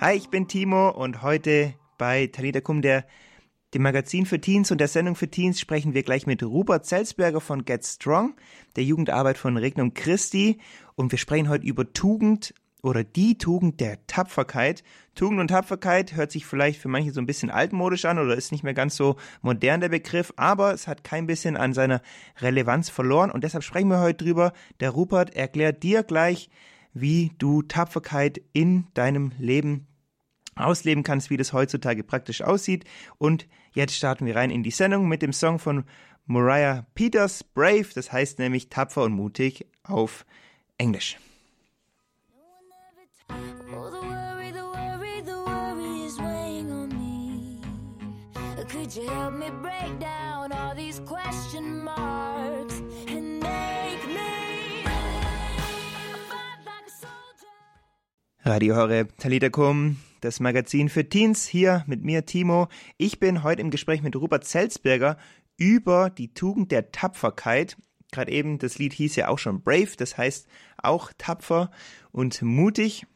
Hi, ich bin Timo und heute bei Talita Kum, der dem Magazin für Teens und der Sendung für Teens sprechen wir gleich mit Rupert Zelsberger von Get Strong, der Jugendarbeit von Regnum Christi und wir sprechen heute über Tugend oder die Tugend der Tapferkeit. Tugend und Tapferkeit hört sich vielleicht für manche so ein bisschen altmodisch an oder ist nicht mehr ganz so modern der Begriff, aber es hat kein bisschen an seiner Relevanz verloren und deshalb sprechen wir heute drüber. Der Rupert erklärt dir gleich, wie du Tapferkeit in deinem Leben ausleben kannst, wie das heutzutage praktisch aussieht. Und jetzt starten wir rein in die Sendung mit dem Song von Mariah Peters, Brave, das heißt nämlich tapfer und mutig auf Englisch. Could you help me break down all these question marks and make me Radio Horeb, Talitakum, das Magazin für Teens, hier mit mir, Timo. Ich bin heute im Gespräch mit Rupert Zelsberger über die Tugend der Tapferkeit. Gerade eben, das Lied hieß ja auch schon Brave, das heißt auch tapfer und mutig.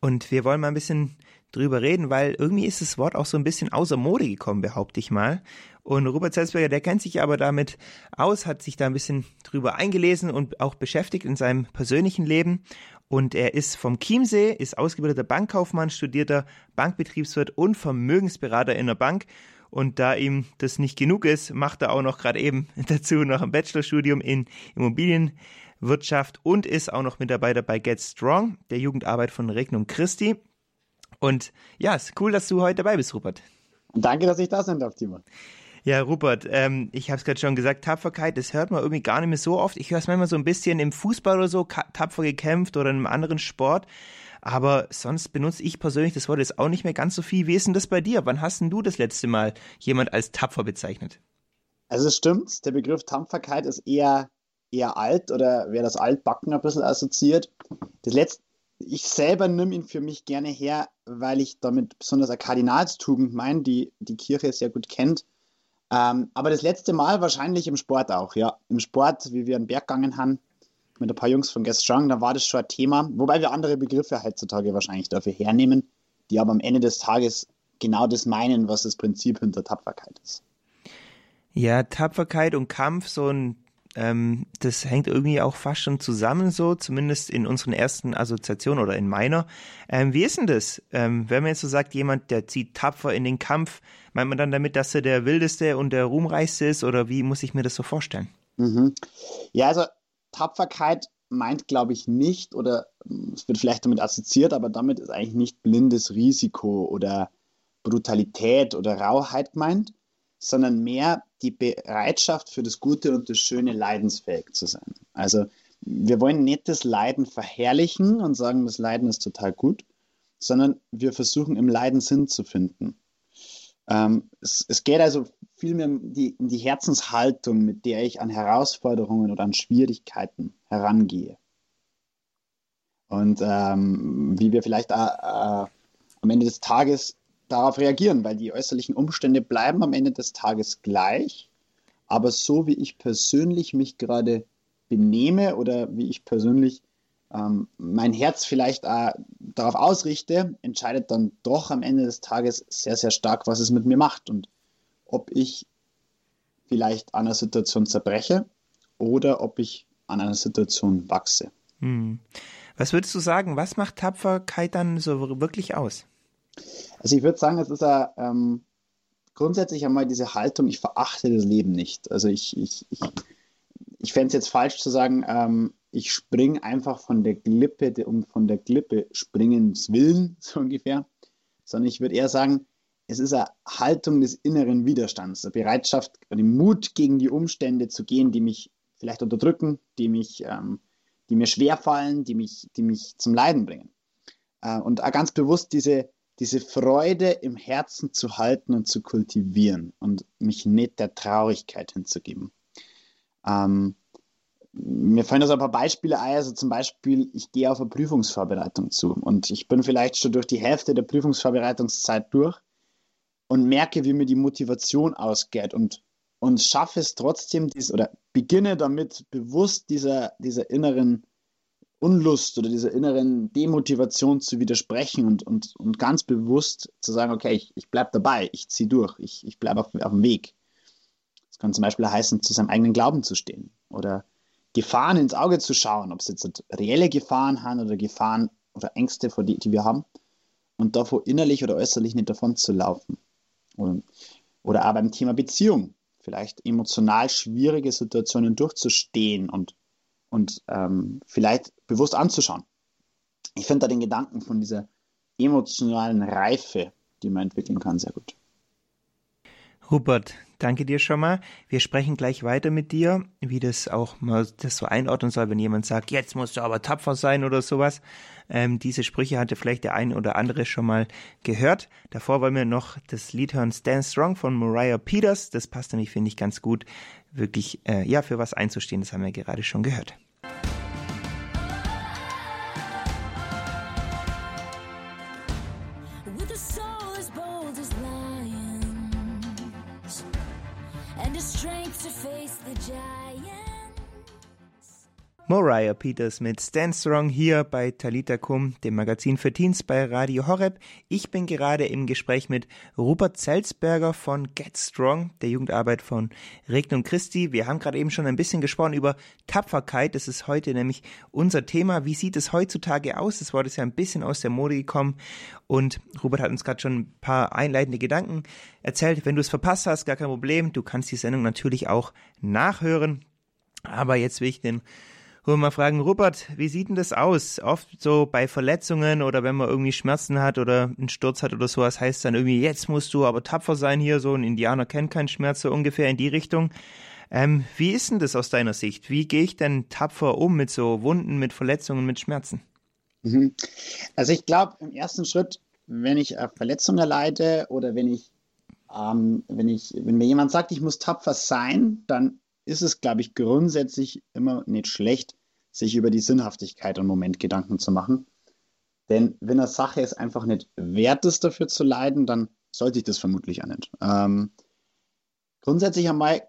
Und wir wollen mal ein bisschen drüber reden, weil irgendwie ist das Wort auch so ein bisschen außer Mode gekommen, behaupte ich mal. Und Robert Zelsberger, der kennt sich aber damit aus, hat sich da ein bisschen drüber eingelesen und auch beschäftigt in seinem persönlichen Leben. Und er ist vom Chiemsee, ist ausgebildeter Bankkaufmann, studierter Bankbetriebswirt und Vermögensberater in der Bank. Und da ihm das nicht genug ist, macht er auch noch gerade eben dazu noch ein Bachelorstudium in Immobilienwirtschaft und ist auch noch Mitarbeiter bei Get Strong, der Jugendarbeit von Regnum Christi. Und ja, es ist cool, dass du heute dabei bist, Rupert. Danke, dass ich da sein darf, Timo. Ja, Rupert, ähm, ich habe es gerade schon gesagt, Tapferkeit, das hört man irgendwie gar nicht mehr so oft. Ich höre es manchmal so ein bisschen im Fußball oder so, tapfer gekämpft oder in einem anderen Sport. Aber sonst benutze ich persönlich das Wort jetzt auch nicht mehr ganz so viel. Wie ist denn das bei dir? Wann hast denn du das letzte Mal jemand als tapfer bezeichnet? Also es stimmt, der Begriff Tapferkeit ist eher, eher alt oder wer das Altbacken ein bisschen assoziiert. Das letzte, ich selber nehme ihn für mich gerne her, weil ich damit besonders eine Kardinalstugend meine, die die Kirche sehr gut kennt. Ähm, aber das letzte Mal wahrscheinlich im Sport auch, ja. Im Sport, wie wir einen Berg gegangen haben, mit ein paar Jungs von Guest Strong, da war das schon ein Thema. Wobei wir andere Begriffe heutzutage wahrscheinlich dafür hernehmen, die aber am Ende des Tages genau das meinen, was das Prinzip hinter Tapferkeit ist. Ja, Tapferkeit und Kampf, so ein ähm, das hängt irgendwie auch fast schon zusammen so, zumindest in unseren ersten Assoziationen oder in meiner. Ähm, wie ist denn das? Ähm, wenn man jetzt so sagt, jemand, der zieht tapfer in den Kampf, meint man dann damit, dass er der wildeste und der ruhmreichste ist oder wie muss ich mir das so vorstellen? Mhm. Ja, also Tapferkeit meint, glaube ich, nicht oder es wird vielleicht damit assoziiert, aber damit ist eigentlich nicht blindes Risiko oder Brutalität oder Rauheit gemeint, sondern mehr die Bereitschaft für das Gute und das Schöne leidensfähig zu sein. Also wir wollen nicht das Leiden verherrlichen und sagen, das Leiden ist total gut, sondern wir versuchen im Leiden Sinn zu finden. Ähm, es, es, geht also vielmehr um die, um die Herzenshaltung, mit der ich an Herausforderungen oder an Schwierigkeiten herangehe. Und ähm, wie wir vielleicht äh, äh, am Ende des Tages darauf reagieren, weil die äußerlichen Umstände bleiben am Ende des Tages gleich. Aber so wie ich persönlich mich gerade benehme oder wie ich persönlich ähm, mein Herz vielleicht äh, darauf ausrichte, entscheidet dann doch am Ende des Tages sehr, sehr stark, was es mit mir macht und ob ich vielleicht an einer Situation zerbreche oder ob ich an einer Situation wachse. Hm. Was würdest du sagen, was macht Tapferkeit dann so wirklich aus? Also ich würde sagen, es ist ja ähm, grundsätzlich einmal diese Haltung, ich verachte das Leben nicht. Also ich, ich, ich, ich fände es jetzt falsch zu sagen, ähm, ich springe einfach von der Klippe, um von der Klippe springens willen, so ungefähr. Sondern ich würde eher sagen, es ist eine Haltung des inneren Widerstands, eine Bereitschaft, einen Mut gegen die Umstände zu gehen, die mich vielleicht unterdrücken, die mich, ähm, die mir schwerfallen, die mich, die mich zum Leiden bringen. Äh, und ganz bewusst diese, diese Freude im Herzen zu halten und zu kultivieren und mich nicht der Traurigkeit hinzugeben. Ähm, mir fallen da so ein paar Beispiele ein. Also zum Beispiel, ich gehe auf eine Prüfungsvorbereitung zu und ich bin vielleicht schon durch die Hälfte der Prüfungsvorbereitungszeit durch und merke, wie mir die Motivation ausgeht und, und schaffe es trotzdem, dies, oder beginne damit bewusst dieser, dieser inneren Unlust oder dieser inneren Demotivation zu widersprechen und, und, und ganz bewusst zu sagen, okay, ich, ich bleibe dabei, ich ziehe durch, ich, ich bleibe auf, auf dem Weg. Das kann zum Beispiel heißen, zu seinem eigenen Glauben zu stehen oder Gefahren ins Auge zu schauen, ob es jetzt reelle Gefahren haben oder Gefahren oder Ängste, vor die, die wir haben, und davor innerlich oder äußerlich nicht davon zu laufen. Oder, oder auch beim Thema Beziehung, vielleicht emotional schwierige Situationen durchzustehen und, und ähm, vielleicht bewusst anzuschauen. Ich finde da den Gedanken von dieser emotionalen Reife, die man entwickeln kann, sehr gut. Hubert, danke dir schon mal. Wir sprechen gleich weiter mit dir, wie das auch mal das so einordnen soll, wenn jemand sagt, jetzt musst du aber tapfer sein oder sowas. Ähm, diese Sprüche hatte vielleicht der eine oder andere schon mal gehört. Davor wollen wir noch das Lied hören Stand Strong von Mariah Peters. Das passt nämlich, finde ich, ganz gut, wirklich äh, ja für was einzustehen. Das haben wir gerade schon gehört. the strength to face the giant. Mariah Peters mit Stand Strong hier bei Talita Kum, dem Magazin für Teens bei Radio Horeb. Ich bin gerade im Gespräch mit Rupert Zelzberger von Get Strong, der Jugendarbeit von Regnum Christi. Wir haben gerade eben schon ein bisschen gesprochen über Tapferkeit. Das ist heute nämlich unser Thema. Wie sieht es heutzutage aus? Das Wort ist ja ein bisschen aus der Mode gekommen. Und Rupert hat uns gerade schon ein paar einleitende Gedanken erzählt. Wenn du es verpasst hast, gar kein Problem. Du kannst die Sendung natürlich auch nachhören. Aber jetzt will ich den wollen wir mal fragen, Rupert, wie sieht denn das aus? Oft so bei Verletzungen oder wenn man irgendwie Schmerzen hat oder einen Sturz hat oder sowas, heißt dann irgendwie, jetzt musst du aber tapfer sein hier, so ein Indianer kennt keinen Schmerz, so ungefähr in die Richtung. Ähm, wie ist denn das aus deiner Sicht? Wie gehe ich denn tapfer um mit so Wunden, mit Verletzungen, mit Schmerzen? Mhm. Also ich glaube, im ersten Schritt, wenn ich Verletzungen erleide oder wenn ich, ähm, wenn ich, wenn mir jemand sagt, ich muss tapfer sein, dann ist es, glaube ich, grundsätzlich immer nicht schlecht, sich über die Sinnhaftigkeit im Moment Gedanken zu machen. Denn wenn eine Sache es einfach nicht wert ist, dafür zu leiden, dann sollte ich das vermutlich auch nicht. Ähm, grundsätzlich einmal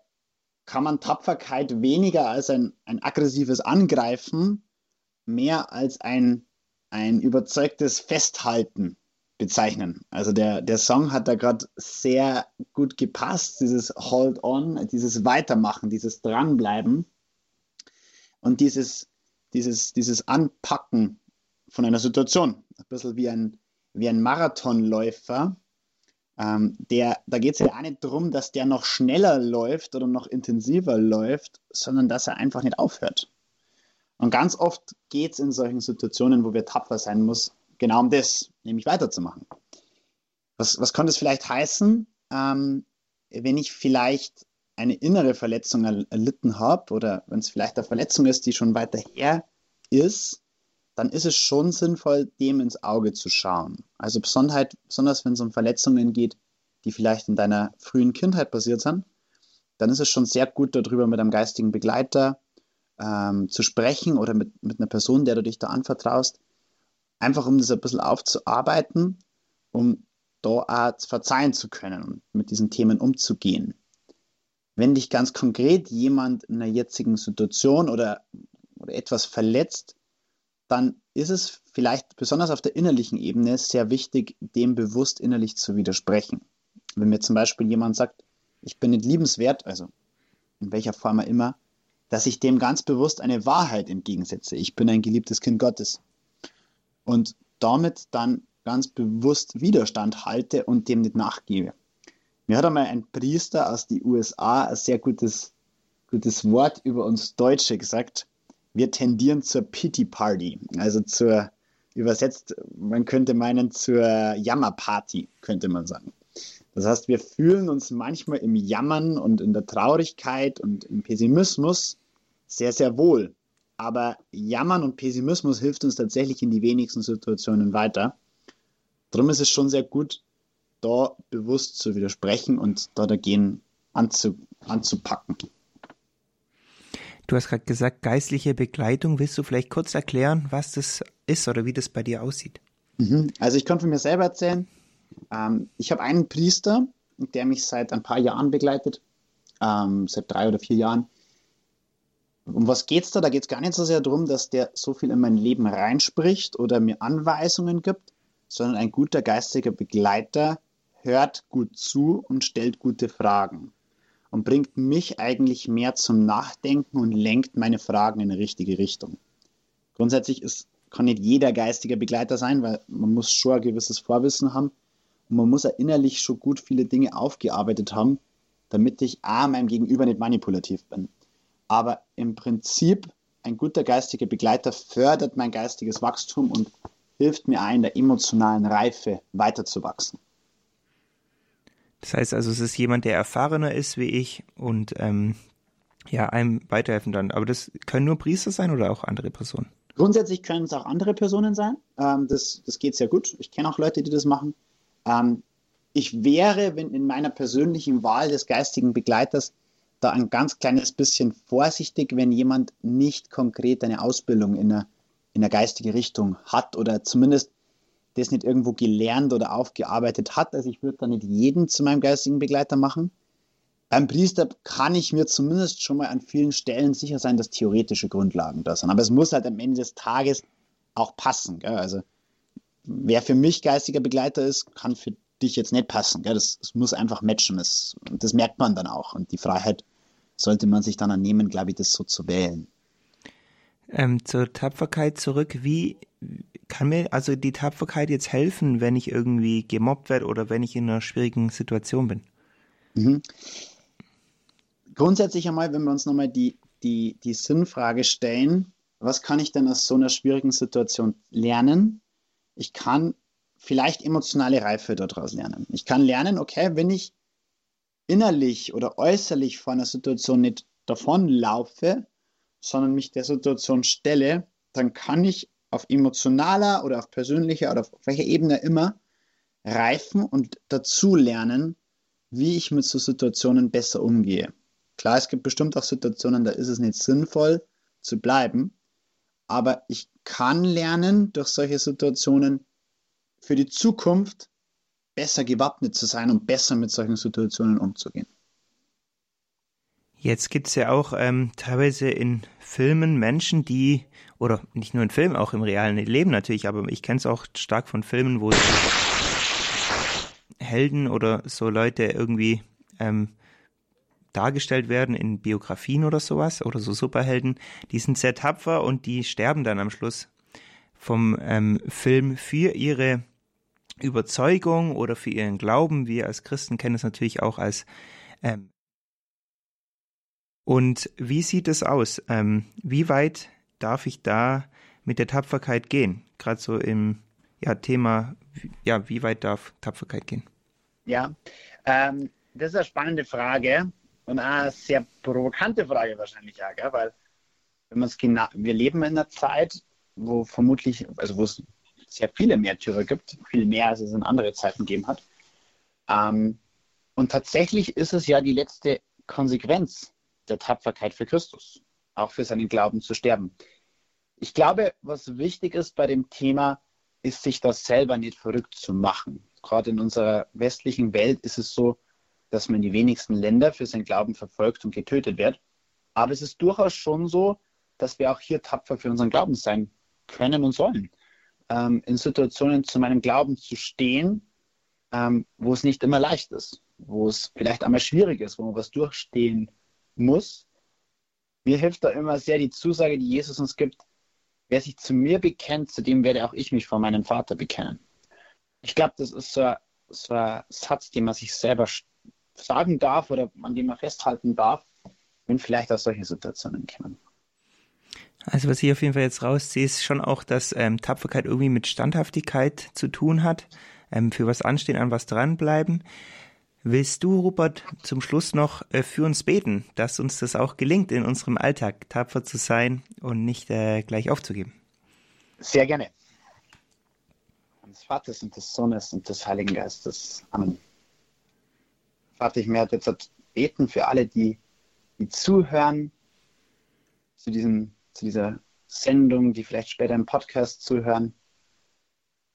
kann man Tapferkeit weniger als ein, ein aggressives Angreifen, mehr als ein, ein überzeugtes Festhalten bezeichnen. Also der, der Song hat da gerade sehr gut gepasst, dieses Hold on, dieses Weitermachen, dieses Dranbleiben und dieses, dieses, dieses Anpacken von einer Situation. Ein bisschen wie ein, wie ein Marathonläufer. Ähm, der, da geht es ja auch nicht darum, dass der noch schneller läuft oder noch intensiver läuft, sondern dass er einfach nicht aufhört. Und ganz oft geht es in solchen Situationen, wo wir tapfer sein muss, genau um das, nämlich weiterzumachen. Was, was könnte es vielleicht heißen, ähm, wenn ich vielleicht eine innere Verletzung erlitten habe oder wenn es vielleicht eine Verletzung ist, die schon weiter her ist, dann ist es schon sinnvoll, dem ins Auge zu schauen. Also besonders, besonders wenn es um Verletzungen geht, die vielleicht in deiner frühen Kindheit passiert sind, dann ist es schon sehr gut, darüber mit einem geistigen Begleiter ähm, zu sprechen oder mit, mit einer Person, der du dich da anvertraust, einfach um das ein bisschen aufzuarbeiten, um da auch verzeihen zu können und mit diesen Themen umzugehen. Wenn dich ganz konkret jemand in einer jetzigen Situation oder, oder etwas verletzt, dann ist es vielleicht besonders auf der innerlichen Ebene sehr wichtig, dem bewusst innerlich zu widersprechen. Wenn mir zum Beispiel jemand sagt, ich bin nicht liebenswert, also in welcher Form auch immer, dass ich dem ganz bewusst eine Wahrheit entgegensetze. Ich bin ein geliebtes Kind Gottes und damit dann ganz bewusst Widerstand halte und dem nicht nachgebe. Mir hat einmal ein Priester aus den USA ein sehr gutes, gutes Wort über uns Deutsche gesagt. Wir tendieren zur Pity Party, also zur, übersetzt, man könnte meinen, zur Jammerparty, könnte man sagen. Das heißt, wir fühlen uns manchmal im Jammern und in der Traurigkeit und im Pessimismus sehr, sehr wohl. Aber Jammern und Pessimismus hilft uns tatsächlich in die wenigsten Situationen weiter. Darum ist es schon sehr gut, da bewusst zu widersprechen und da dagegen anzu, anzupacken. Du hast gerade gesagt, geistliche Begleitung. Willst du vielleicht kurz erklären, was das ist oder wie das bei dir aussieht? Mhm. Also ich kann von mir selber erzählen. Ähm, ich habe einen Priester, der mich seit ein paar Jahren begleitet, ähm, seit drei oder vier Jahren um was geht es da? Da geht es gar nicht so sehr darum, dass der so viel in mein Leben reinspricht oder mir Anweisungen gibt, sondern ein guter geistiger Begleiter hört gut zu und stellt gute Fragen und bringt mich eigentlich mehr zum Nachdenken und lenkt meine Fragen in eine richtige Richtung. Grundsätzlich ist, kann nicht jeder geistiger Begleiter sein, weil man muss schon ein gewisses Vorwissen haben und man muss ja innerlich schon gut viele Dinge aufgearbeitet haben, damit ich A, meinem Gegenüber nicht manipulativ bin. Aber im Prinzip, ein guter geistiger Begleiter fördert mein geistiges Wachstum und hilft mir ein, der emotionalen Reife weiterzuwachsen. Das heißt also, es ist jemand, der erfahrener ist wie ich und ähm, ja, einem weiterhelfen dann. Aber das können nur Priester sein oder auch andere Personen? Grundsätzlich können es auch andere Personen sein. Ähm, das, das geht sehr gut. Ich kenne auch Leute, die das machen. Ähm, ich wäre, wenn in meiner persönlichen Wahl des geistigen Begleiters, da ein ganz kleines bisschen vorsichtig, wenn jemand nicht konkret eine Ausbildung in einer, in einer geistigen Richtung hat oder zumindest das nicht irgendwo gelernt oder aufgearbeitet hat. Also ich würde da nicht jeden zu meinem geistigen Begleiter machen. Beim Priester kann ich mir zumindest schon mal an vielen Stellen sicher sein, dass theoretische Grundlagen da sind. Aber es muss halt am Ende des Tages auch passen. Gell? Also wer für mich geistiger Begleiter ist, kann für dich jetzt nicht passen. Gell? Das, das muss einfach matchen. Das, das merkt man dann auch. Und die Freiheit sollte man sich dann annehmen, glaube ich, das so zu wählen. Ähm, zur Tapferkeit zurück. Wie kann mir also die Tapferkeit jetzt helfen, wenn ich irgendwie gemobbt werde oder wenn ich in einer schwierigen Situation bin? Mhm. Grundsätzlich einmal, wenn wir uns nochmal die, die, die Sinnfrage stellen, was kann ich denn aus so einer schwierigen Situation lernen? Ich kann vielleicht emotionale Reife daraus lernen. Ich kann lernen, okay, wenn ich innerlich oder äußerlich vor einer Situation nicht davonlaufe, sondern mich der Situation stelle, dann kann ich auf emotionaler oder auf persönlicher oder auf welcher Ebene immer reifen und dazu lernen, wie ich mit so Situationen besser umgehe. Klar, es gibt bestimmt auch Situationen, da ist es nicht sinnvoll zu bleiben, aber ich kann lernen, durch solche Situationen für die Zukunft besser gewappnet zu sein und besser mit solchen Situationen umzugehen. Jetzt gibt es ja auch ähm, teilweise in Filmen Menschen, die, oder nicht nur in Filmen, auch im realen Leben natürlich, aber ich kenne es auch stark von Filmen, wo Helden oder so Leute irgendwie ähm, dargestellt werden in Biografien oder sowas oder so Superhelden, die sind sehr tapfer und die sterben dann am Schluss vom ähm, Film für ihre Überzeugung oder für ihren Glauben. Wir als Christen kennen es natürlich auch als ähm, und wie sieht es aus? Ähm, wie weit darf ich da mit der Tapferkeit gehen? Gerade so im ja, Thema, ja, wie weit darf Tapferkeit gehen? Ja, ähm, das ist eine spannende Frage und eine sehr provokante Frage wahrscheinlich auch, gell? weil wenn man es genau, wir leben in einer Zeit, wo vermutlich, also wo es sehr viele Märtyrer gibt, viel mehr als es in andere Zeiten gegeben hat. Ähm, und tatsächlich ist es ja die letzte Konsequenz der Tapferkeit für Christus, auch für seinen Glauben zu sterben. Ich glaube, was wichtig ist bei dem Thema, ist, sich das selber nicht verrückt zu machen. Gerade in unserer westlichen Welt ist es so, dass man in die wenigsten Länder für seinen Glauben verfolgt und getötet wird. Aber es ist durchaus schon so, dass wir auch hier tapfer für unseren Glauben sein können und sollen. Ähm, in Situationen zu meinem Glauben zu stehen, ähm, wo es nicht immer leicht ist, wo es vielleicht einmal schwierig ist, wo man was durchstehen muss. Mir hilft da immer sehr die Zusage, die Jesus uns gibt, wer sich zu mir bekennt, zu dem werde auch ich mich vor meinem Vater bekennen. Ich glaube, das ist so ein, so ein Satz, den man sich selber sagen darf oder an dem man festhalten darf, wenn vielleicht auch solche Situationen kommen. Also was ich auf jeden Fall jetzt rausziehe, ist schon auch, dass ähm, Tapferkeit irgendwie mit Standhaftigkeit zu tun hat, ähm, für was anstehen, an was dranbleiben. Willst du, Rupert, zum Schluss noch äh, für uns beten, dass uns das auch gelingt, in unserem Alltag tapfer zu sein und nicht äh, gleich aufzugeben? Sehr gerne. Des Vaters und des Sohnes und des Heiligen Geistes. Amen. Vater, ich möchte jetzt beten für alle, die, die zuhören zu, diesem, zu dieser Sendung, die vielleicht später im Podcast zuhören.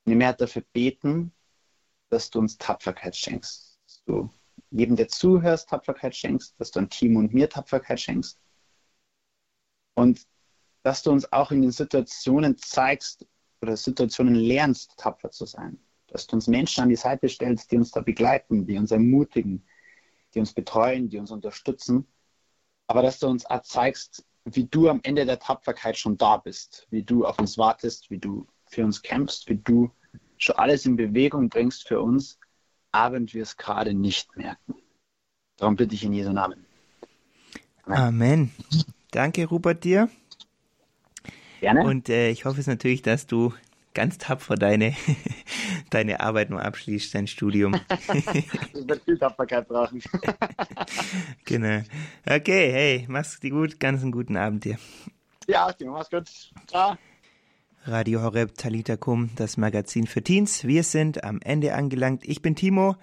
Ich möchte dafür beten, dass du uns Tapferkeit schenkst du jedem, der zuhörst, Tapferkeit schenkst, dass du an Timo und mir Tapferkeit schenkst. Und dass du uns auch in den Situationen zeigst oder Situationen lernst, tapfer zu sein. Dass du uns Menschen an die Seite stellst, die uns da begleiten, die uns ermutigen, die uns betreuen, die uns unterstützen. Aber dass du uns auch zeigst, wie du am Ende der Tapferkeit schon da bist, wie du auf uns wartest, wie du für uns kämpfst, wie du schon alles in Bewegung bringst für uns, aber wir es gerade nicht merken. Darum bitte ich in Jesu Namen. Amen. Amen. Danke, Rupert, dir. Gerne. Und äh, ich hoffe es natürlich, dass du ganz tapfer deine, deine Arbeit nur abschließt, dein Studium. das wird viel Tapferkeit brauchen. genau. Okay, hey, mach's dir gut, ganz einen guten Abend dir. Ja, mach's gut. Ciao. Radio Horeb Talita Kum, das Magazin für Teens. Wir sind am Ende angelangt. Ich bin Timo.